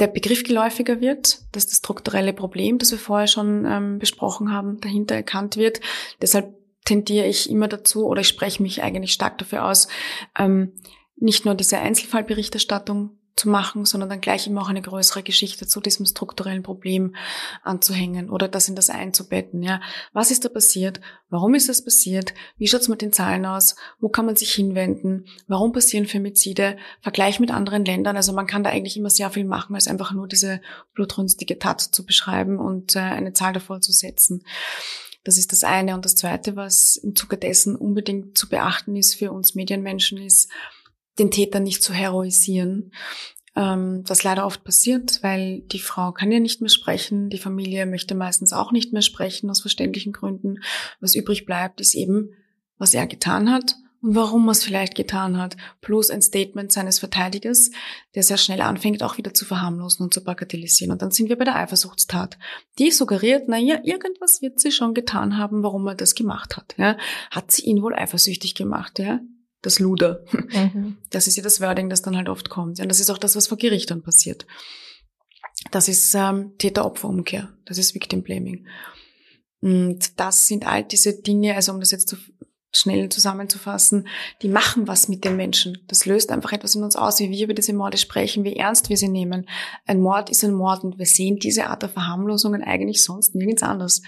der Begriff geläufiger wird, dass das strukturelle Problem, das wir vorher schon ähm, besprochen haben, dahinter erkannt wird. Deshalb tendiere ich immer dazu oder ich spreche mich eigentlich stark dafür aus, ähm, nicht nur diese Einzelfallberichterstattung zu machen, sondern dann gleich immer auch eine größere Geschichte zu diesem strukturellen Problem anzuhängen oder das in das einzubetten. Ja, was ist da passiert? Warum ist das passiert? Wie schaut es mit den Zahlen aus? Wo kann man sich hinwenden? Warum passieren Femizide? Vergleich mit anderen Ländern. Also man kann da eigentlich immer sehr viel machen, als einfach nur diese blutrünstige Tat zu beschreiben und äh, eine Zahl davor zu setzen. Das ist das eine. Und das zweite, was im Zuge dessen unbedingt zu beachten ist für uns Medienmenschen, ist, den Täter nicht zu heroisieren, ähm, was leider oft passiert, weil die Frau kann ja nicht mehr sprechen, die Familie möchte meistens auch nicht mehr sprechen aus verständlichen Gründen. Was übrig bleibt, ist eben, was er getan hat und warum er es vielleicht getan hat, plus ein Statement seines Verteidigers, der sehr schnell anfängt, auch wieder zu verharmlosen und zu bagatellisieren. Und dann sind wir bei der Eifersuchtstat. Die suggeriert, na ja, irgendwas wird sie schon getan haben, warum er das gemacht hat. Ja? Hat sie ihn wohl eifersüchtig gemacht, ja? Das Luder. Mhm. Das ist ja das Wording, das dann halt oft kommt. Und das ist auch das, was vor Gericht dann passiert. Das ist ähm, Täter-Opfer-Umkehr. Das ist Victim Blaming. Und das sind all diese Dinge, also um das jetzt zu schnell zusammenzufassen, die machen was mit den Menschen. Das löst einfach etwas in uns aus, wie wir über diese Morde sprechen, wie ernst wir sie nehmen. Ein Mord ist ein Mord und wir sehen diese Art der Verharmlosungen eigentlich sonst nirgends anders.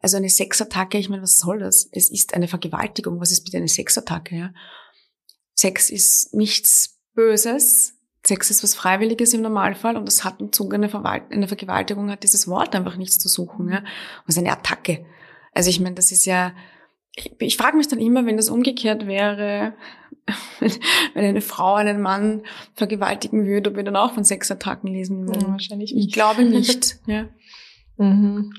Also eine Sexattacke, ich meine, was soll das? Es ist eine Vergewaltigung. Was ist bitte eine Sexattacke? Ja? Sex ist nichts Böses. Sex ist was Freiwilliges im Normalfall und das hat im Zuge einer, Verwalt einer Vergewaltigung hat dieses Wort einfach nichts zu suchen. Ja? Was ist eine Attacke? Also ich meine, das ist ja, ich, ich frage mich dann immer, wenn das umgekehrt wäre, wenn eine Frau einen Mann vergewaltigen würde, ob wir dann auch von Sexattacken lesen würden. Ja, wahrscheinlich nicht. Ich glaube nicht. ja. Mhm.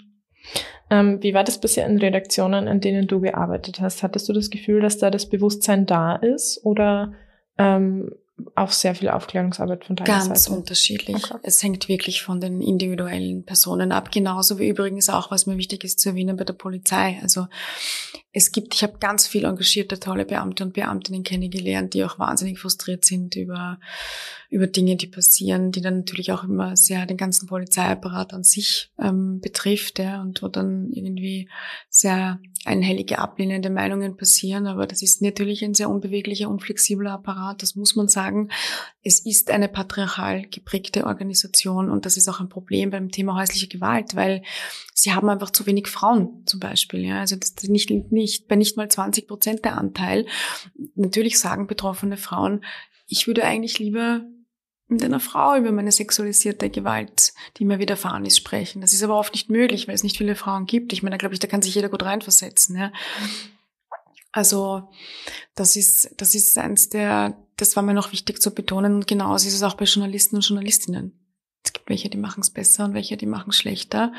Ähm, wie war das bisher in Redaktionen, an denen du gearbeitet hast? Hattest du das Gefühl, dass da das Bewusstsein da ist oder ähm, auch sehr viel Aufklärungsarbeit von deiner Ganz Seite? Ganz unterschiedlich. Okay. Es hängt wirklich von den individuellen Personen ab. Genauso wie übrigens auch, was mir wichtig ist zu erwähnen bei der Polizei. Also es gibt, ich habe ganz viel engagierte, tolle Beamte und Beamtinnen kennengelernt, die auch wahnsinnig frustriert sind über, über Dinge, die passieren, die dann natürlich auch immer sehr den ganzen Polizeiapparat an sich ähm, betrifft, ja, und wo dann irgendwie sehr einhellige ablehnende Meinungen passieren. Aber das ist natürlich ein sehr unbeweglicher, unflexibler Apparat, das muss man sagen. Es ist eine patriarchal geprägte Organisation und das ist auch ein Problem beim Thema häusliche Gewalt, weil sie haben einfach zu wenig Frauen zum Beispiel. Ja, also das nicht, nicht bei nicht mal 20 Prozent der Anteil. Natürlich sagen betroffene Frauen, ich würde eigentlich lieber mit einer Frau über meine sexualisierte Gewalt, die mir widerfahren ist, sprechen. Das ist aber oft nicht möglich, weil es nicht viele Frauen gibt. Ich meine, da glaube ich, da kann sich jeder gut reinversetzen. Ja. Also das ist, das ist eins der, das war mir noch wichtig zu betonen und genauso ist es auch bei Journalisten und Journalistinnen. Es gibt welche, die machen es besser und welche, die machen es schlechter.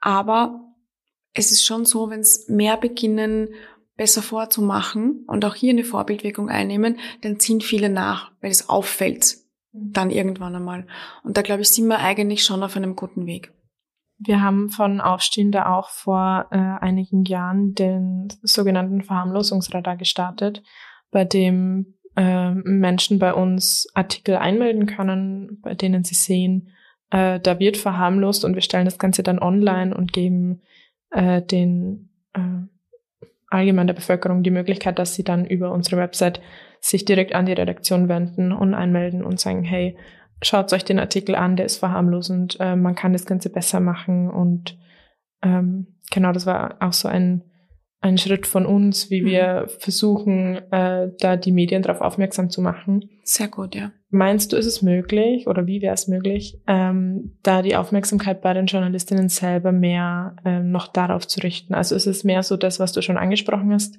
Aber es ist schon so, wenn es mehr beginnen, besser vorzumachen und auch hier eine Vorbildwirkung einnehmen, dann ziehen viele nach, weil es auffällt, Dann irgendwann einmal. Und da glaube ich, sind wir eigentlich schon auf einem guten Weg. Wir haben von Aufstehende auch vor äh, einigen Jahren den sogenannten Verharmlosungsradar gestartet, bei dem äh, Menschen bei uns Artikel einmelden können, bei denen sie sehen, äh, da wird verharmlost und wir stellen das Ganze dann online und geben äh, den äh, allgemein der Bevölkerung die Möglichkeit, dass sie dann über unsere Website sich direkt an die Redaktion wenden und einmelden und sagen, hey, schaut euch den Artikel an, der ist verharmlosend, äh, man kann das Ganze besser machen und ähm, genau, das war auch so ein ein Schritt von uns, wie mhm. wir versuchen, äh, da die Medien darauf aufmerksam zu machen. Sehr gut, ja. Meinst du, ist es möglich oder wie wäre es möglich, ähm, da die Aufmerksamkeit bei den Journalistinnen selber mehr ähm, noch darauf zu richten? Also ist es mehr so das, was du schon angesprochen hast?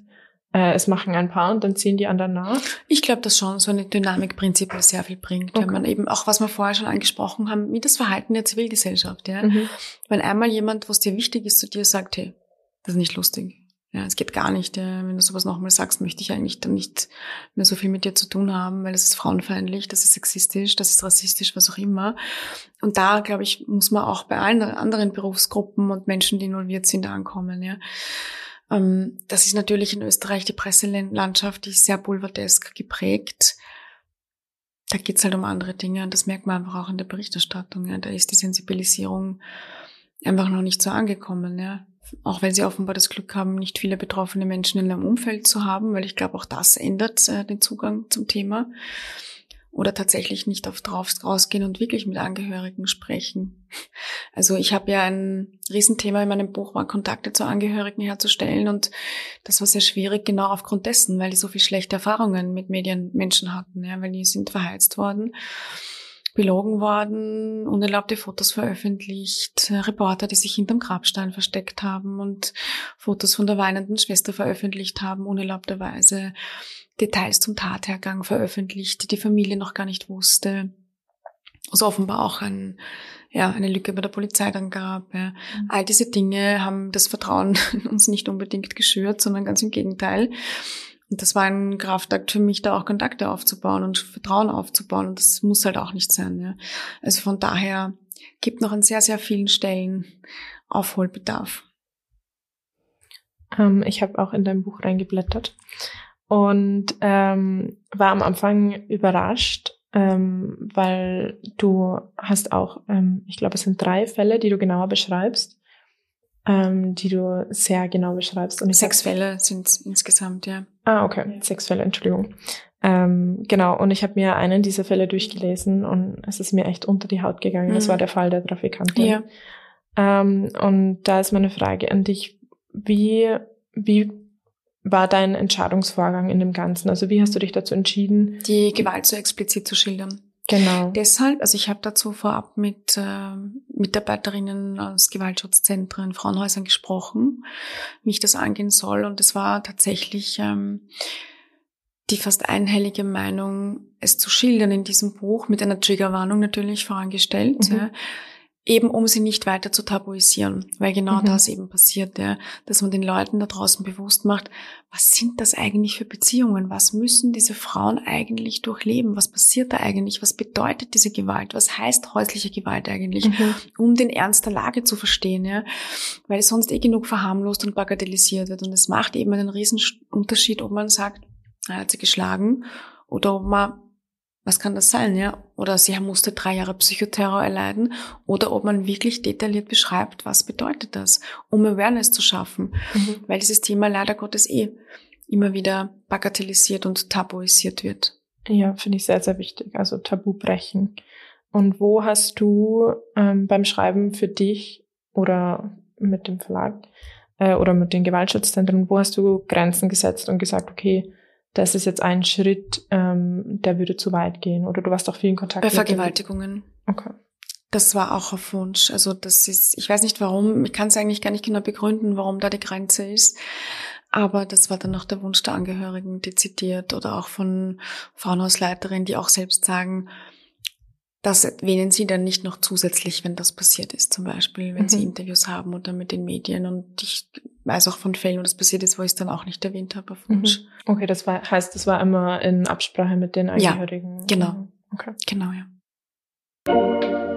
Äh, es machen ein paar und dann ziehen die anderen nach? Ich glaube, dass schon so eine Dynamik prinzipiell sehr viel bringt, okay. wenn man eben auch, was wir vorher schon angesprochen haben, wie das Verhalten der Zivilgesellschaft. Ja? Mhm. Wenn einmal jemand, was dir wichtig ist, zu dir sagt, hey, das ist nicht lustig ja, es geht gar nicht. Wenn du sowas nochmal sagst, möchte ich eigentlich dann nicht mehr so viel mit dir zu tun haben, weil es ist frauenfeindlich, das ist sexistisch, das ist rassistisch, was auch immer. Und da, glaube ich, muss man auch bei allen anderen Berufsgruppen und Menschen, die involviert sind, ankommen. Ja. Ähm, das ist natürlich in Österreich die Presselandschaft, die ist sehr boulevardesk geprägt. Da geht's halt um andere Dinge und das merkt man einfach auch in der Berichterstattung. Ja. Da ist die Sensibilisierung einfach noch nicht so angekommen. Ja auch weil sie offenbar das Glück haben, nicht viele betroffene Menschen in ihrem Umfeld zu haben, weil ich glaube, auch das ändert äh, den Zugang zum Thema. Oder tatsächlich nicht oft drauf rausgehen und wirklich mit Angehörigen sprechen. Also ich habe ja ein Riesenthema in meinem Buch war, Kontakte zu Angehörigen herzustellen. Und das war sehr schwierig, genau aufgrund dessen, weil die so viel schlechte Erfahrungen mit Medienmenschen hatten, ja, weil die sind verheizt worden belogen worden, unerlaubte Fotos veröffentlicht, Reporter, die sich hinterm Grabstein versteckt haben und Fotos von der weinenden Schwester veröffentlicht haben, unerlaubterweise Details zum Tathergang veröffentlicht, die die Familie noch gar nicht wusste. Also offenbar auch ein, ja, eine Lücke bei der Polizei dann gab. Ja. Mhm. All diese Dinge haben das Vertrauen in uns nicht unbedingt geschürt, sondern ganz im Gegenteil. Und das war ein Kraftakt für mich, da auch Kontakte aufzubauen und Vertrauen aufzubauen. Und das muss halt auch nicht sein. Ja. Also von daher gibt noch an sehr, sehr vielen Stellen Aufholbedarf. Ähm, ich habe auch in dein Buch reingeblättert und ähm, war am Anfang überrascht, ähm, weil du hast auch, ähm, ich glaube, es sind drei Fälle, die du genauer beschreibst ähm, die du sehr genau beschreibst. Und Sechs Fälle sind insgesamt, ja. Ah, okay. Sechs Fälle, Entschuldigung. Ähm, genau, und ich habe mir einen dieser Fälle durchgelesen und es ist mir echt unter die Haut gegangen. Mhm. Das war der Fall der Trafikantin. Ja. Ähm, und da ist meine Frage an dich, wie, wie war dein Entscheidungsvorgang in dem Ganzen? Also wie hast du dich dazu entschieden? Die Gewalt so explizit zu schildern. Genau. Deshalb, also ich habe dazu vorab mit äh, Mitarbeiterinnen aus Gewaltschutzzentren, Frauenhäusern gesprochen, wie ich das angehen soll. Und es war tatsächlich ähm, die fast einhellige Meinung, es zu schildern in diesem Buch, mit einer Triggerwarnung natürlich vorangestellt. Mhm. Ja eben um sie nicht weiter zu tabuisieren, weil genau mhm. das eben passiert, ja, dass man den Leuten da draußen bewusst macht, was sind das eigentlich für Beziehungen, was müssen diese Frauen eigentlich durchleben, was passiert da eigentlich, was bedeutet diese Gewalt, was heißt häusliche Gewalt eigentlich, mhm. um den Ernst der Lage zu verstehen, ja, weil es sonst eh genug verharmlost und bagatellisiert wird. Und es macht eben einen riesen Unterschied, ob man sagt, er hat sie geschlagen oder ob man was kann das sein, ja? Oder sie musste drei Jahre Psychoterror erleiden oder ob man wirklich detailliert beschreibt, was bedeutet das, um Awareness zu schaffen. Mhm. Weil dieses Thema leider Gottes eh immer wieder bagatellisiert und tabuisiert wird. Ja, finde ich sehr, sehr wichtig. Also Tabu brechen. Und wo hast du ähm, beim Schreiben für dich oder mit dem Verlag äh, oder mit den Gewaltschutzzentren, wo hast du Grenzen gesetzt und gesagt, okay, das ist jetzt ein Schritt, ähm, der würde zu weit gehen. Oder du warst auch viel in Kontakt Bei Vergewaltigungen. Okay. Das war auch auf Wunsch. Also das ist, ich weiß nicht warum, ich kann es eigentlich gar nicht genau begründen, warum da die Grenze ist. Aber das war dann noch der Wunsch der Angehörigen dezidiert oder auch von Frauenhausleiterinnen, die auch selbst sagen, das erwähnen sie dann nicht noch zusätzlich, wenn das passiert ist, zum Beispiel, wenn mhm. sie Interviews haben oder mit den Medien. Und ich weiß auch von Fällen, wo das passiert ist, wo ich es dann auch nicht erwähnt habe auf Wunsch. Mhm. Okay, das war, heißt, das war immer in Absprache mit den Angehörigen. Ja, genau. Okay. Genau, ja.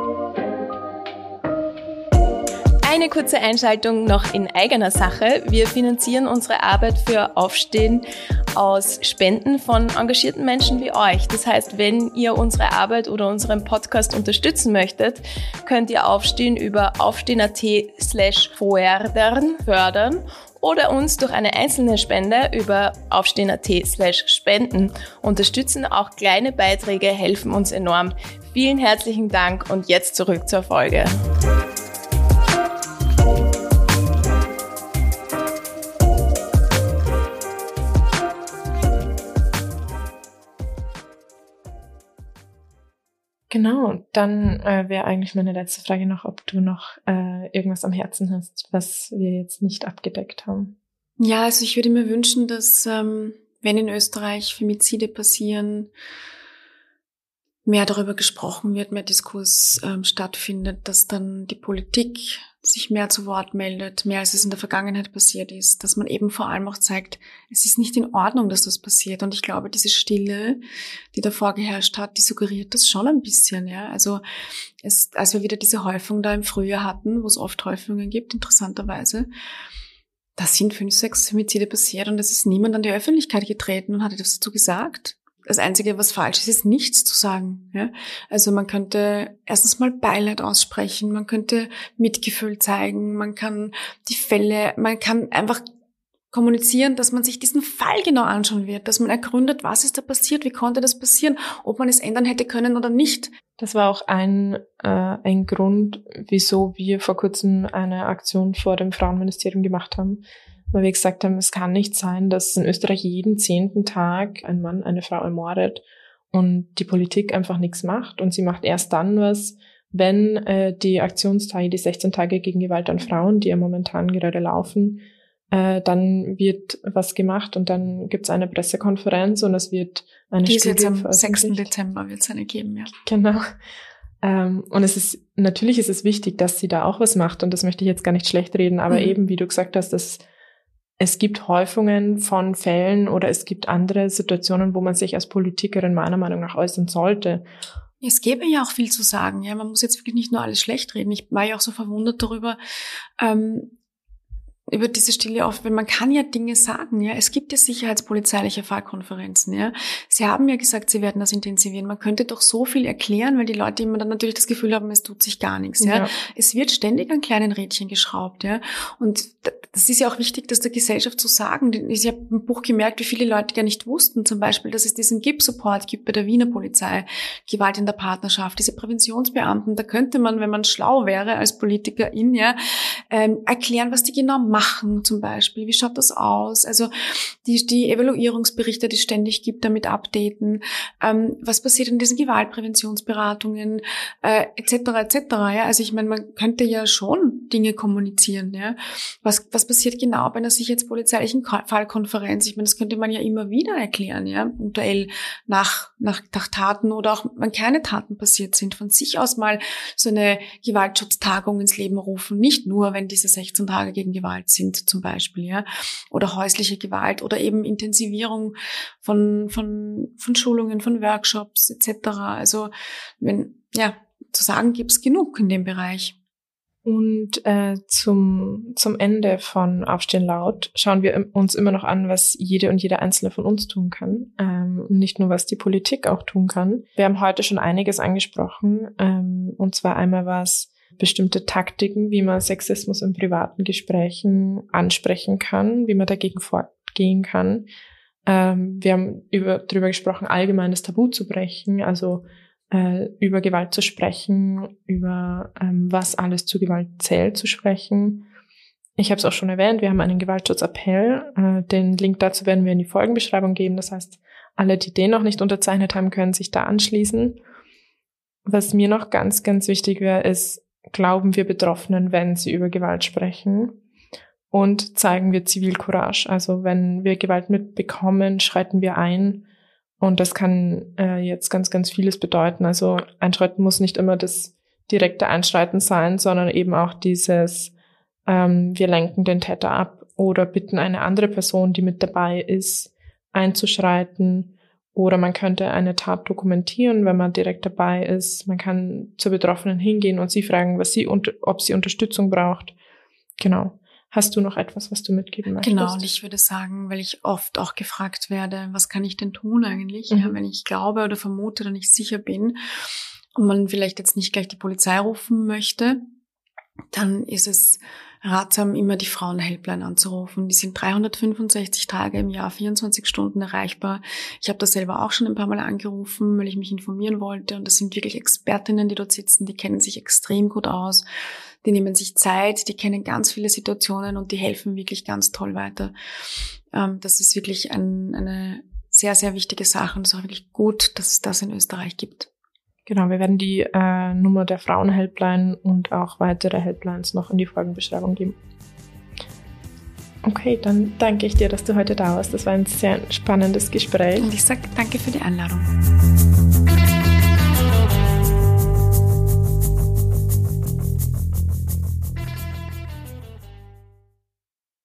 Eine kurze Einschaltung noch in eigener Sache. Wir finanzieren unsere Arbeit für Aufstehen aus Spenden von engagierten Menschen wie euch. Das heißt, wenn ihr unsere Arbeit oder unseren Podcast unterstützen möchtet, könnt ihr Aufstehen über aufstehen.at slash fördern oder uns durch eine einzelne Spende über aufstehen.at slash spenden unterstützen. Auch kleine Beiträge helfen uns enorm. Vielen herzlichen Dank und jetzt zurück zur Folge. Genau, dann äh, wäre eigentlich meine letzte Frage noch, ob du noch äh, irgendwas am Herzen hast, was wir jetzt nicht abgedeckt haben. Ja, also ich würde mir wünschen, dass ähm, wenn in Österreich Femizide passieren, mehr darüber gesprochen wird, mehr Diskurs ähm, stattfindet, dass dann die Politik sich mehr zu Wort meldet, mehr als es in der Vergangenheit passiert ist, dass man eben vor allem auch zeigt, es ist nicht in Ordnung, dass das passiert. Und ich glaube, diese Stille, die davor geherrscht hat, die suggeriert das schon ein bisschen, ja. Also, es, als wir wieder diese Häufung da im Frühjahr hatten, wo es oft Häufungen gibt, interessanterweise, da sind fünf, sechs Femizide passiert und es ist niemand an die Öffentlichkeit getreten und hat etwas dazu gesagt. Das Einzige, was falsch ist, ist nichts zu sagen. Ja? Also man könnte erstens mal Beileid aussprechen, man könnte Mitgefühl zeigen, man kann die Fälle, man kann einfach kommunizieren, dass man sich diesen Fall genau anschauen wird, dass man ergründet, was ist da passiert, wie konnte das passieren, ob man es ändern hätte können oder nicht. Das war auch ein, äh, ein Grund, wieso wir vor kurzem eine Aktion vor dem Frauenministerium gemacht haben, weil wir gesagt haben, es kann nicht sein, dass in Österreich jeden zehnten Tag ein Mann eine Frau ermordet und die Politik einfach nichts macht und sie macht erst dann was, wenn äh, die Aktionstage, die 16 Tage gegen Gewalt an Frauen, die ja momentan gerade laufen, äh, dann wird was gemacht und dann gibt's eine Pressekonferenz und es wird eine die Studie jetzt am 6. Dezember wird es eine geben, ja. Genau. Ähm, und es ist, natürlich ist es wichtig, dass sie da auch was macht und das möchte ich jetzt gar nicht schlecht reden, aber mhm. eben, wie du gesagt hast, dass es gibt Häufungen von Fällen oder es gibt andere Situationen, wo man sich als Politikerin meiner Meinung nach äußern sollte. Es gäbe ja auch viel zu sagen. Ja, man muss jetzt wirklich nicht nur alles schlecht reden. Ich war ja auch so verwundert darüber, ähm, über diese Stille auf, weil man kann ja Dinge sagen, ja. Es gibt ja sicherheitspolizeiliche Fallkonferenzen, ja. Sie haben ja gesagt, sie werden das intensivieren. Man könnte doch so viel erklären, weil die Leute immer dann natürlich das Gefühl haben, es tut sich gar nichts, ja. ja. Es wird ständig an kleinen Rädchen geschraubt, ja. Und das ist ja auch wichtig, das der Gesellschaft zu sagen. Ich habe im Buch gemerkt, wie viele Leute gar nicht wussten, zum Beispiel, dass es diesen GIP-Support gibt bei der Wiener Polizei, Gewalt in der Partnerschaft, diese Präventionsbeamten. Da könnte man, wenn man schlau wäre als Politikerin, ja, ähm, erklären, was die genau machen machen zum Beispiel? Wie schaut das aus? Also die, die Evaluierungsberichte, die es ständig gibt, damit updaten. Ähm, was passiert in diesen Gewaltpräventionsberatungen äh, etc. etc. Ja? Also ich meine, man könnte ja schon Dinge kommunizieren. Ja? Was, was passiert genau bei einer sicherheitspolizeilichen Fallkonferenz? Ich meine, das könnte man ja immer wieder erklären, ja, aktuell nach, nach, nach Taten oder auch wenn keine Taten passiert sind, von sich aus mal so eine Gewaltschutztagung ins Leben rufen. Nicht nur, wenn diese 16 Tage gegen Gewalt sind zum Beispiel, ja, oder häusliche Gewalt oder eben Intensivierung von, von, von Schulungen, von Workshops etc. Also wenn, ja, zu sagen gibt's genug in dem Bereich. Und äh, zum, zum Ende von Aufstehen laut schauen wir uns immer noch an, was jede und jeder Einzelne von uns tun kann. Ähm, nicht nur, was die Politik auch tun kann. Wir haben heute schon einiges angesprochen. Ähm, und zwar einmal was bestimmte Taktiken, wie man Sexismus in privaten Gesprächen ansprechen kann, wie man dagegen vorgehen kann. Ähm, wir haben über, darüber gesprochen, allgemeines Tabu zu brechen, also äh, über Gewalt zu sprechen, über ähm, was alles zu Gewalt zählt zu sprechen. Ich habe es auch schon erwähnt, wir haben einen Gewaltschutzappell. Äh, den Link dazu werden wir in die Folgenbeschreibung geben. Das heißt, alle, die den noch nicht unterzeichnet haben, können sich da anschließen. Was mir noch ganz, ganz wichtig wäre, ist, glauben wir Betroffenen, wenn sie über Gewalt sprechen und zeigen wir Zivilcourage. Also wenn wir Gewalt mitbekommen, schreiten wir ein und das kann äh, jetzt ganz, ganz vieles bedeuten. Also Einschreiten muss nicht immer das direkte Einschreiten sein, sondern eben auch dieses, ähm, wir lenken den Täter ab oder bitten eine andere Person, die mit dabei ist, einzuschreiten Oder man könnte eine Tat dokumentieren, wenn man direkt dabei ist. Man kann zur Betroffenen hingehen und sie fragen, was sie ob sie Unterstützung braucht. Genau. Hast du noch etwas, was du mitgeben möchtest? Genau, und ich würde sagen, weil ich oft auch gefragt werde, was kann ich denn tun eigentlich, mhm. ja, wenn ich glaube oder vermute oder nicht sicher bin und man vielleicht jetzt nicht gleich die Polizei rufen möchte, dann ist es ratsam, immer die Frauenhelpline anzurufen. Die sind 365 Tage im Jahr, 24 Stunden erreichbar. Ich habe das selber auch schon ein paar Mal angerufen, weil ich mich informieren wollte. Und das sind wirklich Expertinnen, die dort sitzen, die kennen sich extrem gut aus. Die nehmen sich Zeit, die kennen ganz viele Situationen und die helfen wirklich ganz toll weiter. Ähm, das ist wirklich ein, eine sehr, sehr wichtige Sache und es ist auch wirklich gut, dass es das in Österreich gibt. Genau, wir werden die äh, Nummer der Frauenhelpline und auch weitere Helplines noch in die Folgenbeschreibung geben. Okay, dann danke ich dir, dass du heute da warst. Das war ein sehr spannendes Gespräch. Und ich sage danke für die Einladung.